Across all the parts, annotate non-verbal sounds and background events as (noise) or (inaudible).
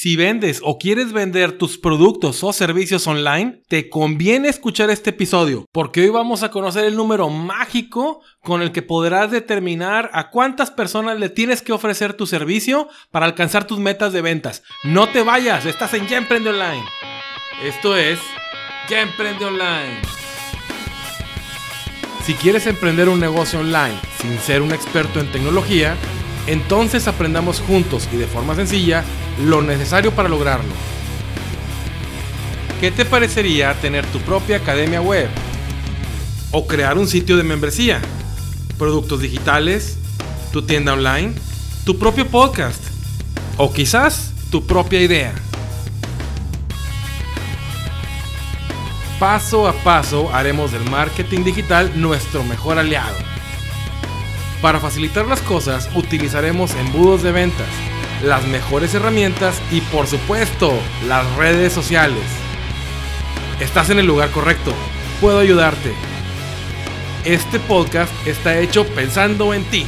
Si vendes o quieres vender tus productos o servicios online, te conviene escuchar este episodio, porque hoy vamos a conocer el número mágico con el que podrás determinar a cuántas personas le tienes que ofrecer tu servicio para alcanzar tus metas de ventas. No te vayas, estás en Ya Emprende Online. Esto es Ya Emprende Online. Si quieres emprender un negocio online sin ser un experto en tecnología, entonces aprendamos juntos y de forma sencilla lo necesario para lograrlo. ¿Qué te parecería tener tu propia academia web? ¿O crear un sitio de membresía? ¿Productos digitales? ¿Tu tienda online? ¿Tu propio podcast? ¿O quizás tu propia idea? Paso a paso haremos del marketing digital nuestro mejor aliado para facilitar las cosas utilizaremos embudos de ventas, las mejores herramientas y por supuesto las redes sociales. Estás en el lugar correcto, puedo ayudarte. Este podcast está hecho pensando en ti.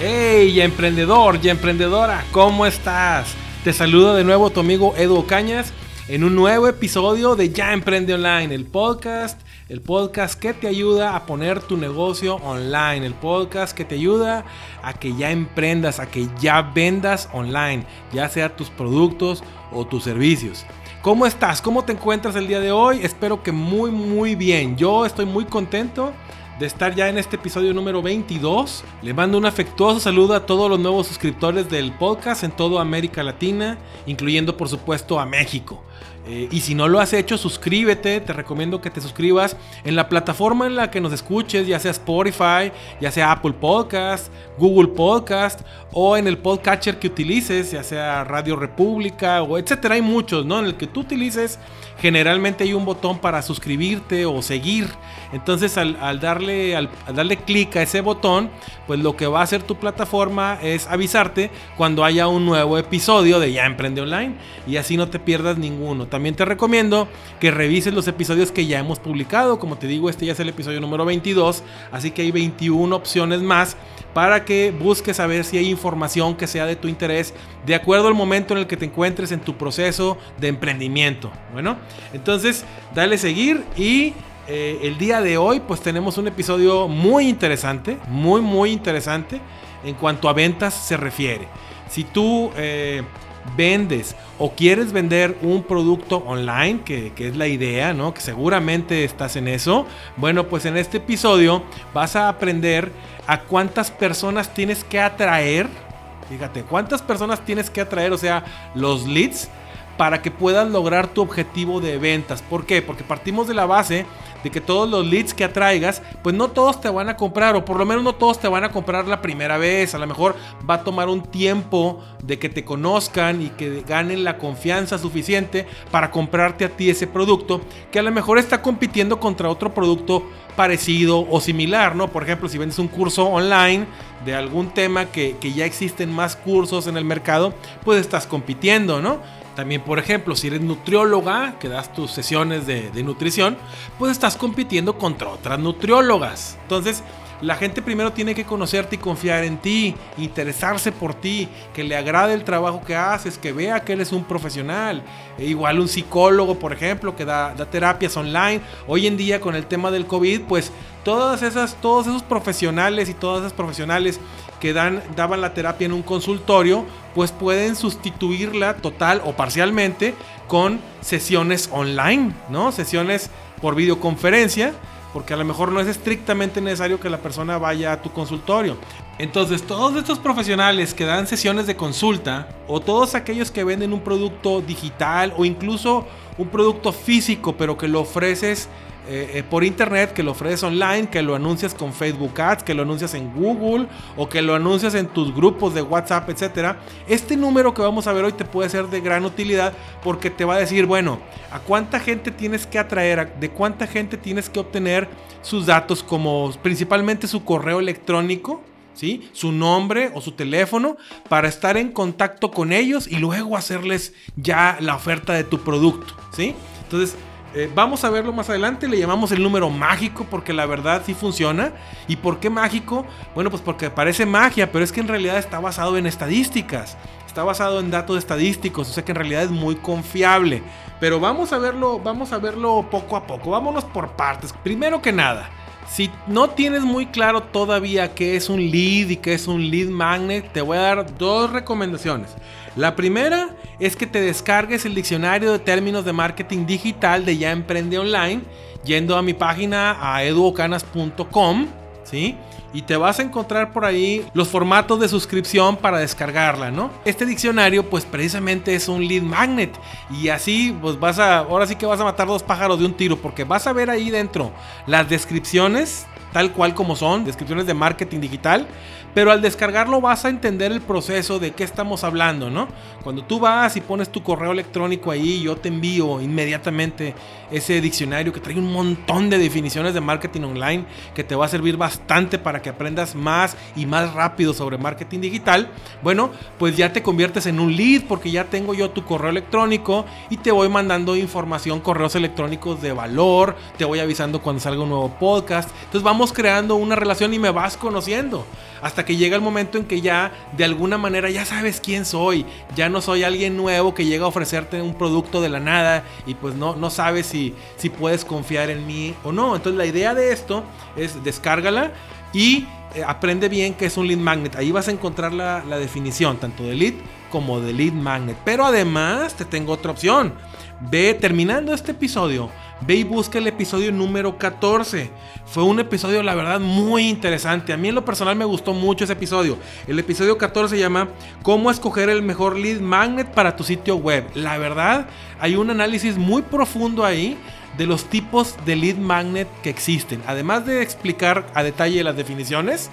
¡Hey, emprendedor, ya emprendedora! ¿Cómo estás? Te saludo de nuevo tu amigo Edu Cañas en un nuevo episodio de Ya Emprende Online, el podcast el podcast que te ayuda a poner tu negocio online, el podcast que te ayuda a que ya emprendas, a que ya vendas online, ya sea tus productos o tus servicios. ¿Cómo estás? ¿Cómo te encuentras el día de hoy? Espero que muy muy bien. Yo estoy muy contento de estar ya en este episodio número 22. Le mando un afectuoso saludo a todos los nuevos suscriptores del podcast en toda América Latina, incluyendo por supuesto a México. Eh, y si no lo has hecho, suscríbete. Te recomiendo que te suscribas en la plataforma en la que nos escuches, ya sea Spotify, ya sea Apple Podcast, Google Podcast o en el podcatcher que utilices, ya sea Radio República o etcétera. Hay muchos, ¿no? En el que tú utilices, generalmente hay un botón para suscribirte o seguir. Entonces, al, darle, al, darle clic a ese botón, pues lo que va a hacer tu plataforma es avisarte cuando haya un nuevo episodio de Ya Emprende Online y así no te pierdas ninguno. También te recomiendo que revises los episodios que ya hemos publicado. Como te digo, este ya es el episodio número 22, así que hay 21 opciones más para que busques a ver si hay información que sea de tu interés de acuerdo al momento en el que te encuentres en tu proceso de emprendimiento. Bueno, entonces dale seguir y eh, el día de hoy pues tenemos un episodio muy interesante, muy muy interesante en cuanto a ventas se refiere. Si tú eh, vendes o quieres vender un producto online, que, es la idea, ¿no? Que seguramente estás en eso. Bueno, pues en este episodio vas a aprender a cuántas personas tienes que atraer. Fíjate, cuántas personas tienes que atraer, o sea, los leads para que puedas lograr tu objetivo de ventas. ¿Por qué? Porque partimos de la base de que todos los leads que atraigas, pues no todos te van a comprar, o por lo menos no todos te van a comprar la primera vez. A lo mejor va a tomar un tiempo de que te conozcan y que ganen la confianza suficiente para comprarte a ti ese producto, que a lo mejor está compitiendo contra otro producto parecido o similar, ¿no? Por ejemplo, si vendes un curso online de algún tema que, que ya existen más cursos en el mercado, pues estás compitiendo, ¿no? También, por ejemplo, si eres nutrióloga, que das tus sesiones de, nutrición, pues estás compitiendo contra otras nutriólogas. Entonces, la gente primero tiene que conocerte y confiar en ti, interesarse por ti, que le agrade el trabajo que haces, que vea que eres un profesional. E igual un psicólogo, por ejemplo, que da, da, terapias online. Hoy en día con el tema del COVID, pues todas esas, todos esos profesionales y todas esas profesionales que dan, daban la terapia en un consultorio, pues pueden sustituirla total o parcialmente con sesiones online, ¿no? Sesiones por videoconferencia, porque a lo mejor no es estrictamente necesario que la persona vaya a tu consultorio. Entonces, todos estos profesionales que dan sesiones de consulta, o todos aquellos que venden un producto digital o incluso un producto físico, pero que lo ofreces eh, eh, por internet, que lo ofreces online, que lo anuncias con Facebook Ads, que lo anuncias en Google o que lo anuncias en tus grupos de WhatsApp, etcétera. Este número que vamos a ver hoy te puede ser de gran utilidad porque te va a decir, bueno, a cuánta gente tienes que atraer, de cuánta gente tienes que obtener sus datos, como principalmente su correo electrónico. ¿Sí? Su nombre o su teléfono para estar en contacto con ellos y luego hacerles ya la oferta de tu producto, ¿sí? Entonces, Eh, vamos a verlo más adelante, le llamamos el número mágico porque la verdad sí funciona. ¿Y por qué mágico? Bueno, pues porque parece magia, pero es que en realidad está basado en estadísticas. Está basado en datos estadísticos, o sea que en realidad es muy confiable. Pero vamos a verlo, vamos a verlo poco a poco. Vámonos por partes. Primero que nada, si no tienes muy claro todavía qué es un lead y qué es un lead magnet, te voy a dar dos recomendaciones. La primera es que te descargues el diccionario de términos de marketing digital de Ya Emprende Online yendo a mi página a eduocanas.com, ¿sí? Y te vas a encontrar por ahí los formatos de suscripción para descargarla, ¿no? Este diccionario pues precisamente es un lead magnet y así pues vas a ahora sí que vas a matar dos pájaros de un tiro porque vas a ver ahí dentro las descripciones tal cual como son, descripciones de marketing digital, pero al descargarlo vas a entender el proceso de qué estamos hablando, ¿no? Cuando tú vas y pones tu correo electrónico ahí, yo te envío inmediatamente ese diccionario que trae un montón de definiciones de marketing online que te va a servir bastante para que aprendas más y más rápido sobre marketing digital. Bueno, pues ya te conviertes en un lead porque ya tengo yo tu correo electrónico y te voy mandando información, correos electrónicos de valor, te voy avisando cuando salga un nuevo podcast. Entonces vamos creando una relación y me vas conociendo hasta que llega el momento en que ya de alguna manera ya sabes quién soy, ya no soy alguien nuevo que llega a ofrecerte un producto de la nada y pues no, no sabes si, si puedes confiar en mí o no. Entonces la idea de esto es descárgala y eh, aprende bien que es un lead magnet. Ahí vas a encontrar la, la definición tanto de lead como de lead magnet. Pero además te tengo otra opción. Ve terminando este episodio Ve y busca el episodio número 14. Fue un episodio, la verdad, muy interesante. A mí en lo personal me gustó mucho ese episodio. El episodio 14 se llama ¿Cómo escoger el mejor lead magnet para tu sitio web? La verdad, hay un análisis muy profundo ahí de los tipos de lead magnet que existen. Además de explicar a detalle las definiciones,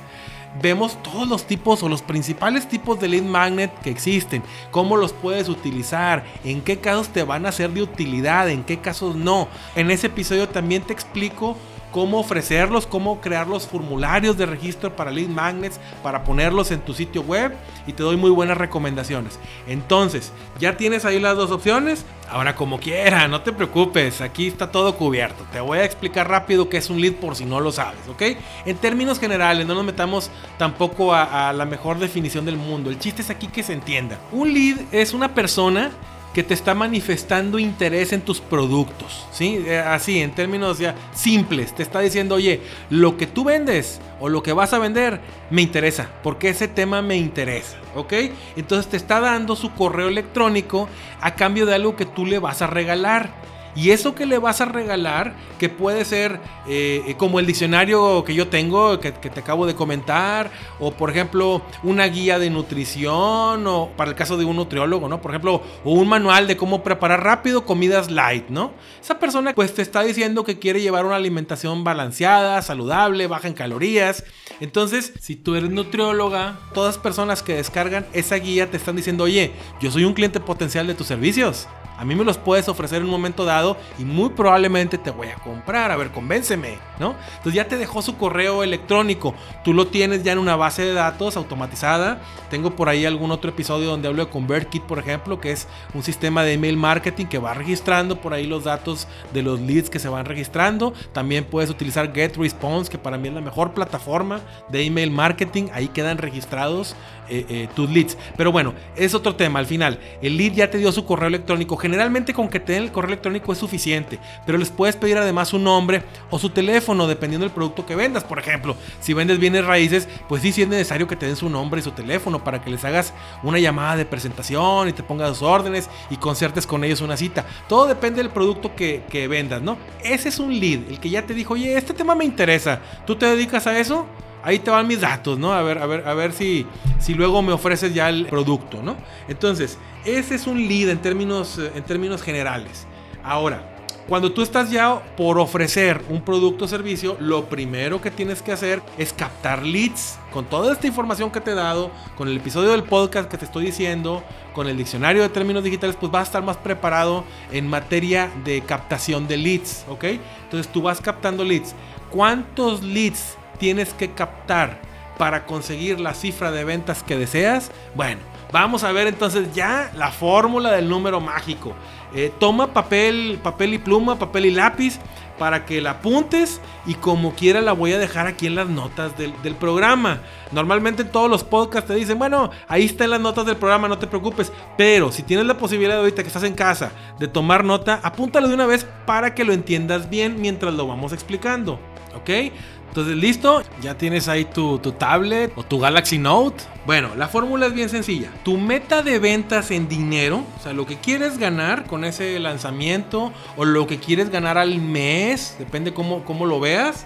vemos todos los tipos o los principales tipos de lead magnet que existen, cómo los puedes utilizar, en qué casos te van a ser de utilidad, en qué casos no. En ese episodio también te explico cómo ofrecerlos, cómo crear los formularios de registro para lead magnets, para ponerlos en tu sitio web y te doy muy buenas recomendaciones. Entonces, ya tienes ahí las dos opciones. Ahora como quiera, no te preocupes, aquí está todo cubierto. Te voy a explicar rápido qué es un lead por si no lo sabes, ¿ok? En términos generales, no nos metamos tampoco a, a la mejor definición del mundo. El chiste es aquí que se entienda. Un lead es una persona que te está manifestando interés en tus productos, ¿sí? Eh, así, en términos ya simples, te está diciendo, oye, lo que tú vendes o lo que vas a vender me interesa, porque ese tema me interesa, ¿ok? Entonces te está dando su correo electrónico a cambio de algo que tú le vas a regalar. Y eso que le vas a regalar, que puede ser eh, como el diccionario que yo tengo, que, te acabo de comentar, o por ejemplo una guía de nutrición, o para el caso de un nutriólogo, ¿no? Por ejemplo, o un manual de cómo preparar rápido comidas light, ¿no? Esa persona pues te está diciendo que quiere llevar una alimentación balanceada, saludable, baja en calorías. Entonces, si tú eres nutrióloga, todas personas que descargan esa guía te están diciendo, oye, yo soy un cliente potencial de tus servicios. A mí me los puedes ofrecer en un momento dado y muy probablemente te voy a comprar. A ver, convénceme, ¿no? Entonces ya te dejó su correo electrónico. Tú lo tienes ya en una base de datos automatizada. Tengo por ahí algún otro episodio donde hablo de ConvertKit, por ejemplo, que es un sistema de email marketing que va registrando por ahí los datos de los leads que se van registrando. También puedes utilizar GetResponse, que para mí es la mejor plataforma de email marketing. Ahí quedan registrados eh, eh, tus leads. Pero bueno, es otro tema. Al final, el lead ya te dio su correo electrónico. Generalmente con que te den el correo electrónico es suficiente, pero les puedes pedir además su nombre o su teléfono dependiendo del producto que vendas. Por ejemplo, si vendes bienes raíces, pues sí, sí es necesario que te den su nombre y su teléfono para que les hagas una llamada de presentación y te pongas sus órdenes y concertes con ellos una cita. Todo depende del producto que, que vendas, ¿no? Ese es un lead, el que ya te dijo, oye, este tema me interesa. ¿Tú te dedicas a eso? Ahí te van mis datos, ¿no? A ver, a ver, a ver si, si luego me ofreces ya el producto, ¿no? Entonces, ese es un lead en términos, en términos generales. Ahora, cuando tú estás ya por ofrecer un producto o servicio, lo primero que tienes que hacer es captar leads. Con toda esta información que te he dado, con el episodio del podcast que te estoy diciendo, con el diccionario de términos digitales, pues vas a estar más preparado en materia de captación de leads, ¿ok? Entonces tú vas captando leads. ¿Cuántos leads tienes que captar para conseguir la cifra de ventas que deseas? Bueno, Vamos a ver entonces ya la fórmula del número mágico. Eh, toma papel, papel y pluma, papel y lápiz para que la apuntes y como quiera la voy a dejar aquí en las notas del, programa. Normalmente todos los podcasts te dicen, bueno, ahí están las notas del programa, no te preocupes. Pero si tienes la posibilidad ahorita que estás en casa de tomar nota, apúntalo de una vez para que lo entiendas bien mientras lo vamos explicando. ¿Ok? Entonces, listo, ya tienes ahí tu, tablet o tu Galaxy Note. Bueno, la fórmula es bien sencilla. Tu meta de ventas en dinero, o sea, lo que quieres ganar con ese lanzamiento o lo que quieres ganar al mes, depende cómo, cómo lo veas,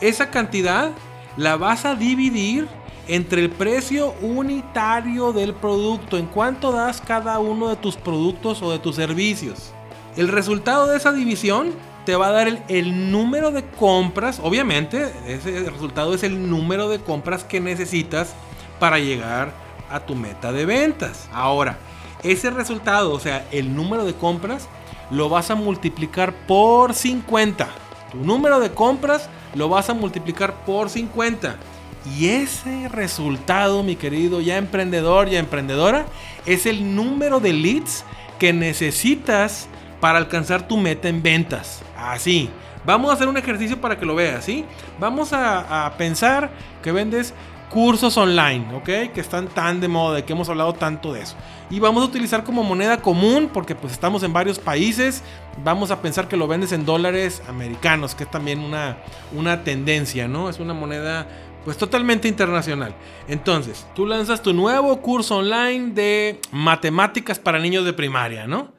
esa cantidad la vas a dividir entre el precio unitario del producto, en cuánto das cada uno de tus productos o de tus servicios. El resultado de esa división te va a dar el, número de compras, obviamente, ese resultado es el número de compras que necesitas para llegar a tu meta de ventas. Ahora, ese resultado, o sea, el número de compras, lo vas a multiplicar por 50. Tu número de compras lo vas a multiplicar por 50. Y ese resultado, mi querido ya emprendedor, ya emprendedora, es el número de leads que necesitas para alcanzar tu meta en ventas. Así. Vamos a hacer un ejercicio para que lo veas, ¿sí? Vamos a, pensar que vendes cursos online, ¿ok? Que están tan de moda, que hemos hablado tanto de eso. Y vamos a utilizar como moneda común, porque pues estamos en varios países, vamos a pensar que lo vendes en dólares americanos, que es también una, una tendencia, ¿no? Es una moneda pues totalmente internacional. Entonces, tú lanzas tu nuevo curso online de matemáticas para niños de primaria, ¿no?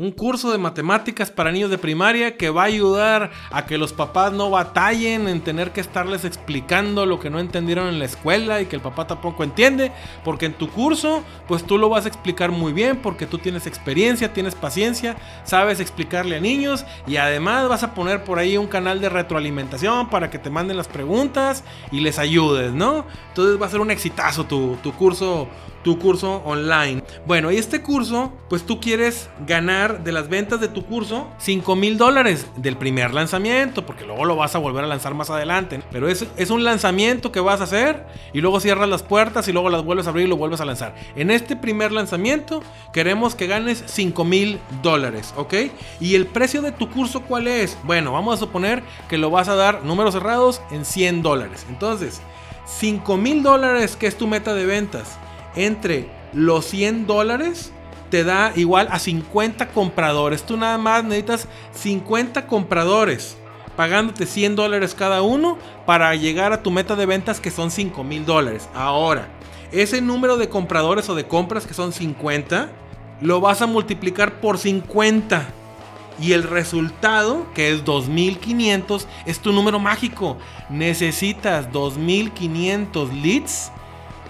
Un curso de matemáticas para niños de primaria que va a ayudar a que los papás no batallen en tener que estarles explicando lo que no entendieron en la escuela y que el papá tampoco entiende, porque en tu curso pues tú lo vas a explicar muy bien porque tú tienes experiencia, tienes paciencia, sabes explicarle a niños y además vas a poner por ahí un canal de retroalimentación para que te manden las preguntas y les ayudes, ¿no? Entonces va a ser un exitazo tu, tu curso tu curso online. Bueno, y este curso, pues tú quieres ganar de las ventas de tu curso 5 mil dólares del primer lanzamiento, porque luego lo vas a volver a lanzar más adelante. Pero es, es un lanzamiento que vas a hacer y luego cierras las puertas y luego las vuelves a abrir y lo vuelves a lanzar. En este primer lanzamiento queremos que ganes 5 mil dólares, ¿ok? Y el precio de tu curso, ¿cuál es? Bueno, vamos a suponer que lo vas a dar, números cerrados, en 100 dólares. Entonces, 5 mil dólares, que es tu meta de ventas entre los 100 dólares te da igual a 50 compradores. Tú nada más necesitas 50 compradores pagándote 100 dólares cada uno para llegar a tu meta de ventas que son 5 mil dólares. Ahora, ese número de compradores o de compras que son 50, lo vas a multiplicar por 50. Y el resultado, que es 2500, es tu número mágico. Necesitas 2500 leads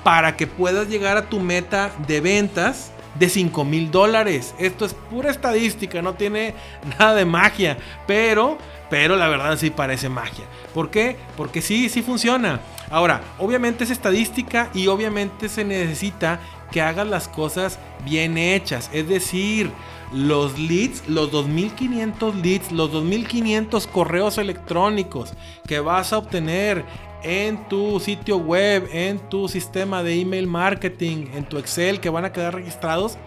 para que puedas llegar a tu meta de ventas de 5 mil dólares. Esto es pura estadística, no tiene (laughs) nada de magia, pero, pero la verdad sí parece magia. ¿Por qué? Porque sí, sí funciona. Ahora, obviamente es estadística y obviamente se necesita que hagas las cosas bien hechas. Es decir, los leads, los 2500 leads, los 2500 correos electrónicos que vas a obtener en tu sitio web, en tu sistema de email marketing, en tu Excel que van a quedar registrados,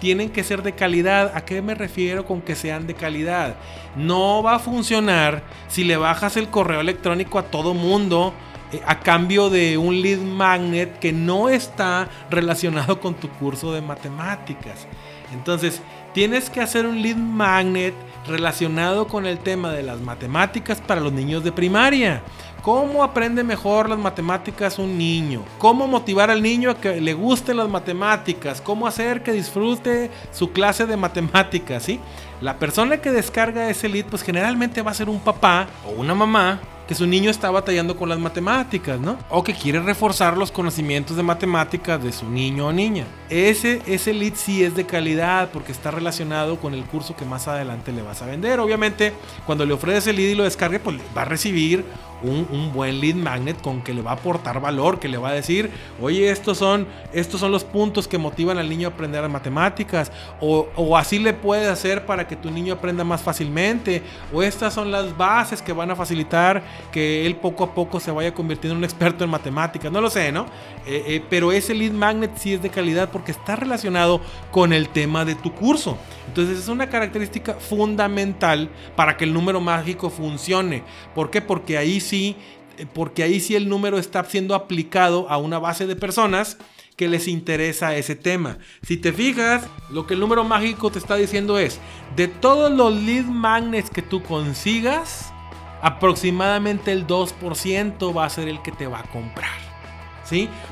tienen que ser de calidad. ¿A qué me refiero con que sean de calidad? No va a funcionar si le bajas el correo electrónico a todo mundo eh, a cambio de un lead magnet que no está relacionado con tu curso de matemáticas. Entonces, tienes que hacer un lead magnet relacionado con el tema de las matemáticas para los niños de primaria. ¿Cómo aprende mejor las matemáticas un niño? ¿Cómo motivar al niño a que le gusten las matemáticas? ¿Cómo hacer que disfrute su clase de matemáticas? ¿sí? La persona que descarga ese lead pues generalmente va a ser un papá o una mamá que su niño está batallando con las matemáticas, ¿no? O que quiere reforzar los conocimientos de matemáticas de su niño o niña. Ese, ese lead sí es de calidad porque está relacionado con el curso que más adelante le vas a vender. Obviamente, cuando le ofreces el lead y lo descargue, pues va a recibir un, buen lead magnet con que le va a aportar valor, que le va a decir, oye, estos son, estos son los puntos que motivan al niño a aprender matemáticas, o, así le puedes hacer para que tu niño aprenda más fácilmente, o estas son las bases que van a facilitar que él poco a poco se vaya convirtiendo en un experto en matemáticas, no lo sé, ¿no? Eh, eh, pero ese lead magnet sí es de calidad porque está relacionado con el tema de tu curso. Entonces es una característica fundamental para que el número mágico funcione. ¿Por qué? Porque ahí sí, eh, porque ahí sí el número está siendo aplicado a una base de personas que les interesa ese tema. Si te fijas, lo que el número mágico te está diciendo es, de todos los lead magnets que tú consigas, aproximadamente el 2% va a ser el que te va a comprar.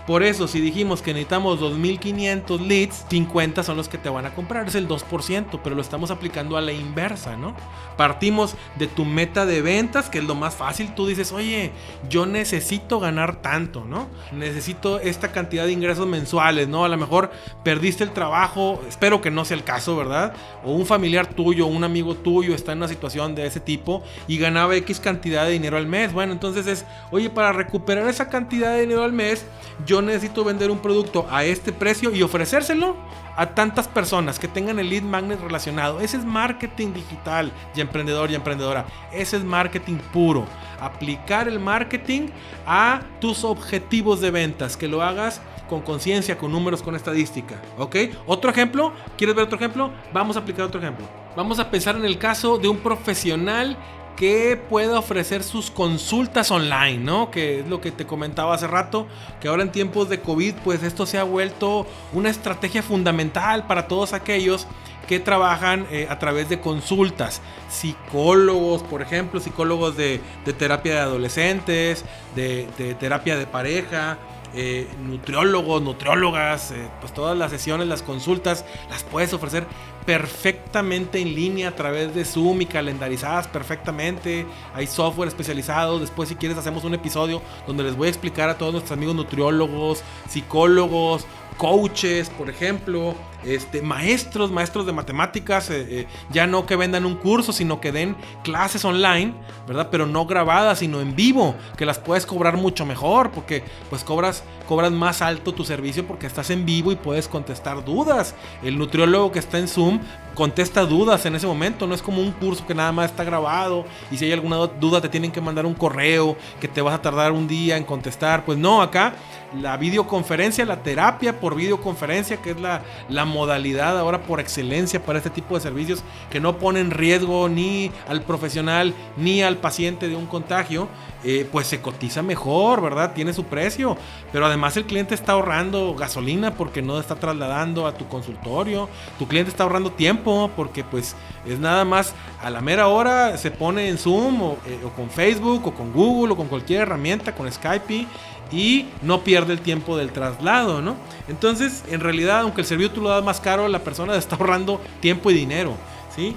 Por eso, si dijimos que necesitamos 2500 leads, 50 son los que te van a comprar, es el 2%, pero lo estamos aplicando a la inversa, ¿no? Partimos de tu meta de ventas, que es lo más fácil, tú dices, oye, yo necesito ganar tanto, ¿no? Necesito esta cantidad de ingresos mensuales, ¿no? A lo mejor perdiste el trabajo, espero que no sea el caso, ¿verdad? O un familiar tuyo, un amigo tuyo está en una situación de ese tipo y ganaba X cantidad de dinero al mes. Bueno, entonces es, oye, para recuperar esa cantidad de dinero al mes, yo necesito vender un producto a este precio y ofrecérselo a tantas personas que tengan el lead magnet relacionado. Ese es marketing digital y emprendedor y emprendedora. Ese es marketing puro. Aplicar el marketing a tus objetivos de ventas. Que lo hagas con conciencia, con números, con estadística. ¿Ok? Otro ejemplo. ¿Quieres ver otro ejemplo? Vamos a aplicar otro ejemplo. Vamos a pensar en el caso de un profesional que pueda ofrecer sus consultas online, ¿no? Que es lo que te comentaba hace rato, que ahora en tiempos de COVID, pues esto se ha vuelto una estrategia fundamental para todos aquellos que trabajan eh, a través de consultas. Psicólogos, por ejemplo, psicólogos de, terapia de adolescentes, de, terapia de pareja, eh, nutriólogos, nutriólogas, eh, pues todas las sesiones, las consultas, las puedes ofrecer perfectamente en línea a través de Zoom y calendarizadas perfectamente. Hay software especializado. Después, si quieres, hacemos un episodio donde les voy a explicar a todos nuestros amigos nutriólogos, psicólogos, coaches, por ejemplo, este, maestros, maestros de matemáticas, eh, eh, ya no que vendan un curso, sino que den clases online, ¿verdad? Pero no grabadas, sino en vivo, que las puedes cobrar mucho mejor, porque pues cobras, cobras más alto tu servicio porque estás en vivo y puedes contestar dudas. El nutriólogo que está en Zoom contesta dudas en ese momento, no es como un curso que nada más está grabado y si hay alguna duda te tienen que mandar un correo que te vas a tardar un día en contestar, pues no, acá la videoconferencia, la terapia por videoconferencia, que es la, la modalidad ahora por excelencia para este tipo de servicios que no ponen en riesgo ni al profesional ni al paciente de un contagio, eh, pues se cotiza mejor, ¿verdad? Tiene su precio, pero además el cliente está ahorrando gasolina porque no está trasladando a tu consultorio, tu cliente está ahorrando tiempo porque pues es nada más a la mera hora se pone en Zoom o, eh, o con Facebook o con Google o con cualquier herramienta, con Skype y no pierde el tiempo del traslado, ¿no? Entonces, en realidad, aunque el servicio tú lo das más caro, la persona está ahorrando tiempo y dinero, ¿sí?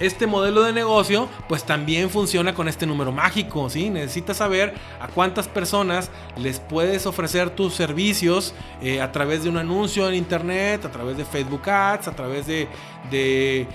Este modelo de negocio, pues también funciona con este número mágico, ¿sí? Necesitas saber a cuántas personas les puedes ofrecer tus servicios eh, a través de un anuncio en internet, a través de Facebook Ads, a través de de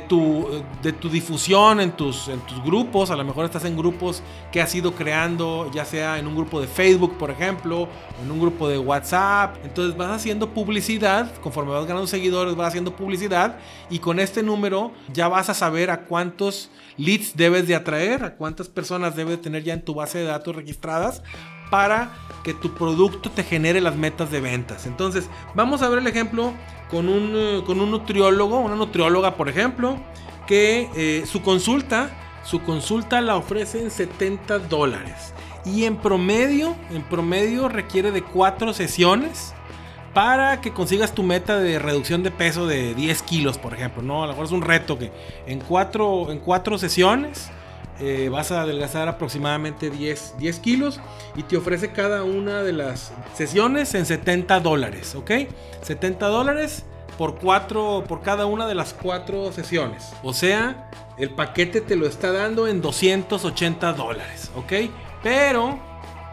tu, de tu difusión en tus, en tus grupos. A lo mejor estás en grupos que has ido creando, ya sea en un grupo de Facebook, por ejemplo, en un grupo de WhatsApp. Entonces vas haciendo publicidad, conforme vas ganando seguidores, vas haciendo publicidad y con este número ya vas a saber a cuántos leads debes de atraer, a cuántas personas debes de tener ya en tu base de datos registradas para que tu producto te genere las metas de ventas. Entonces, vamos a ver el ejemplo con un, eh, con un nutriólogo, una nutrióloga, por ejemplo, que eh, su consulta, su consulta la ofrece en 70 dólares. Y en promedio, en promedio requiere de cuatro sesiones para que consigas tu meta de reducción de peso de 10 kilos, por ejemplo. ¿no? A lo mejor es un reto que en cuatro, en cuatro sesiones eh, vas a adelgazar aproximadamente 10, 10 kilos y te ofrece cada una de las sesiones en 70 dólares, ¿ok? 70 dólares por, cuatro, por cada una de las cuatro sesiones. O sea, el paquete te lo está dando en 280 dólares, ¿ok? Pero,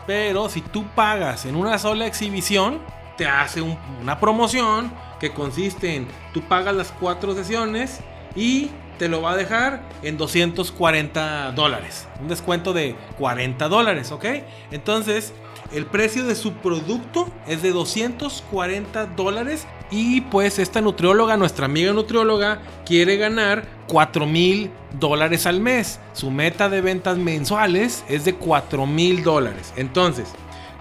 pero si tú pagas en una sola exhibición, te hace una promoción que consiste en tú pagas las cuatro sesiones y te lo va a dejar en 240 dólares. Un descuento de 40 dólares, ¿ok? Entonces, el precio de su producto es de 240 dólares. Y pues esta nutrióloga, nuestra amiga nutrióloga, quiere ganar 4 mil dólares al mes. Su meta de ventas mensuales es de 4 mil dólares. Entonces,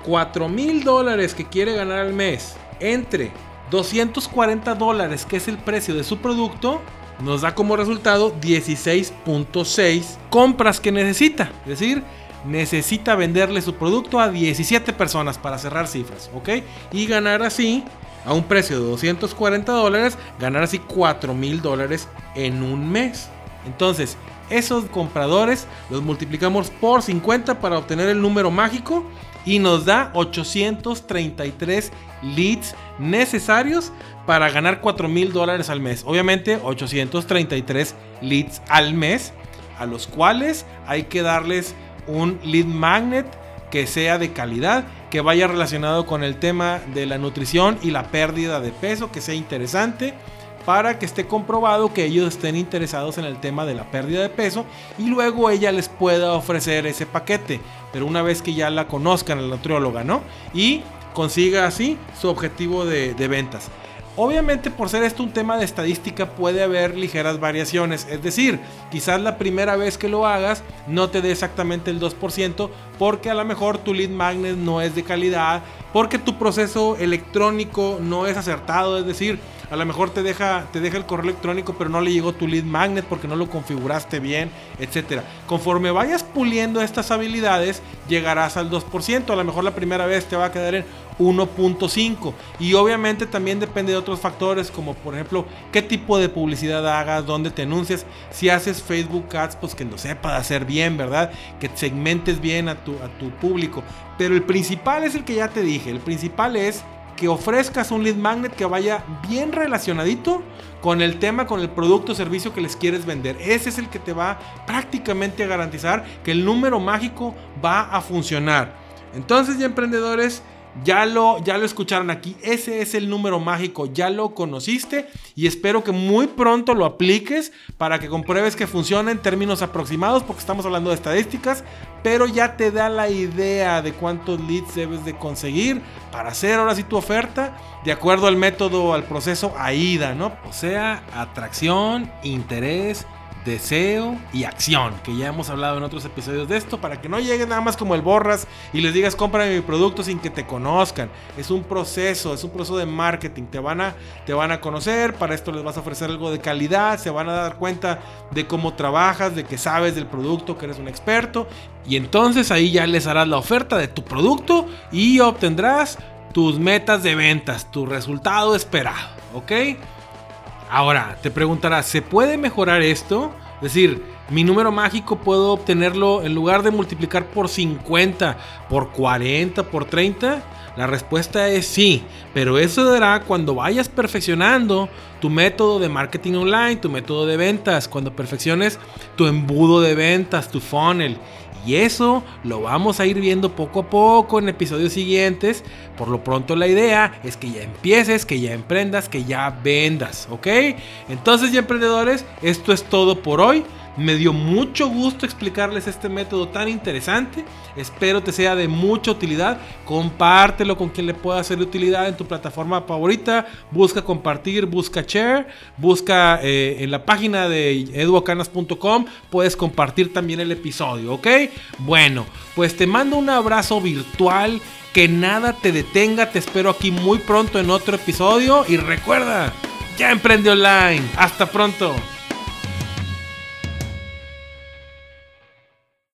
4 mil dólares que quiere ganar al mes entre 240 dólares, que es el precio de su producto, nos da como resultado 16.6 compras que necesita. Es decir, necesita venderle su producto a 17 personas para cerrar cifras, ¿ok? Y ganar así, a un precio de 240 dólares, ganar así 4 mil dólares en un mes. Entonces, esos compradores los multiplicamos por 50 para obtener el número mágico y nos da 833 leads necesarios para ganar 4 mil dólares al mes. Obviamente 833 leads al mes a los cuales hay que darles un lead magnet que sea de calidad, que vaya relacionado con el tema de la nutrición y la pérdida de peso, que sea interesante para que esté comprobado que ellos estén interesados en el tema de la pérdida de peso y luego ella les pueda ofrecer ese paquete, pero una vez que ya la conozcan la nutrióloga, ¿no? Y consiga así su objetivo de, ventas. Obviamente por ser esto un tema de estadística puede haber ligeras variaciones, es decir, quizás la primera vez que lo hagas no te dé exactamente el 2% porque a lo mejor tu lead magnet no es de calidad, porque tu proceso electrónico no es acertado, es decir, a lo mejor te deja, te deja el correo electrónico, pero no le llegó tu lead magnet porque no lo configuraste bien, etc. Conforme vayas puliendo estas habilidades, llegarás al 2%. A lo mejor la primera vez te va a quedar en 1.5. Y obviamente también depende de otros factores, como por ejemplo, qué tipo de publicidad hagas, dónde te anuncias. Si haces Facebook Ads, pues que lo sepas hacer bien, ¿verdad? Que segmentes bien a a tu público. Pero el principal es el que ya te dije. El principal es que ofrezcas un lead magnet que vaya bien relacionadito con el tema, con el producto o servicio que les quieres vender. Ese es el que te va prácticamente a garantizar que el número mágico va a funcionar. Entonces ya emprendedores, ya lo, ya lo escucharon aquí. Ese es el número mágico. Ya lo conociste. Y espero que muy pronto lo apliques para que compruebes que funciona en términos aproximados. Porque estamos hablando de estadísticas. Pero ya te da la idea de cuántos leads debes de conseguir para hacer ahora sí tu oferta. De acuerdo al método, al proceso AIDA, ¿no? O sea, atracción, interés deseo y acción, que ya hemos hablado en otros episodios de esto, para que no llegue nada más como el borras y les digas compra mi producto sin que te conozcan. Es un proceso, es un proceso de marketing, te van a te van a conocer, para esto les vas a ofrecer algo de calidad, se van a dar cuenta de cómo trabajas, de que sabes del producto, que eres un experto y entonces ahí ya les harás la oferta de tu producto y obtendrás tus metas de ventas, tu resultado esperado, ¿ok? Ahora, te preguntarás, ¿se puede mejorar esto? Es decir, mi número mágico puedo obtenerlo en lugar de multiplicar por 50, por 40, por 30. La respuesta es sí, pero eso dará cuando vayas perfeccionando tu método de marketing online, tu método de ventas, cuando perfecciones tu embudo de ventas, tu funnel. Y eso lo vamos a ir viendo poco a poco en episodios siguientes. Por lo pronto la idea es que ya empieces, que ya emprendas, que ya vendas, ¿ok? Entonces ya emprendedores, esto es todo por hoy. Me dio mucho gusto explicarles este método tan interesante. Espero te sea de mucha utilidad. Compártelo con quien le pueda hacer utilidad en tu plataforma favorita. Busca compartir, busca share, busca eh, en la página de eduocanas.com. Puedes compartir también el episodio, ¿ok? Bueno, pues te mando un abrazo virtual. Que nada te detenga. Te espero aquí muy pronto en otro episodio. Y recuerda, ya emprende online. Hasta pronto.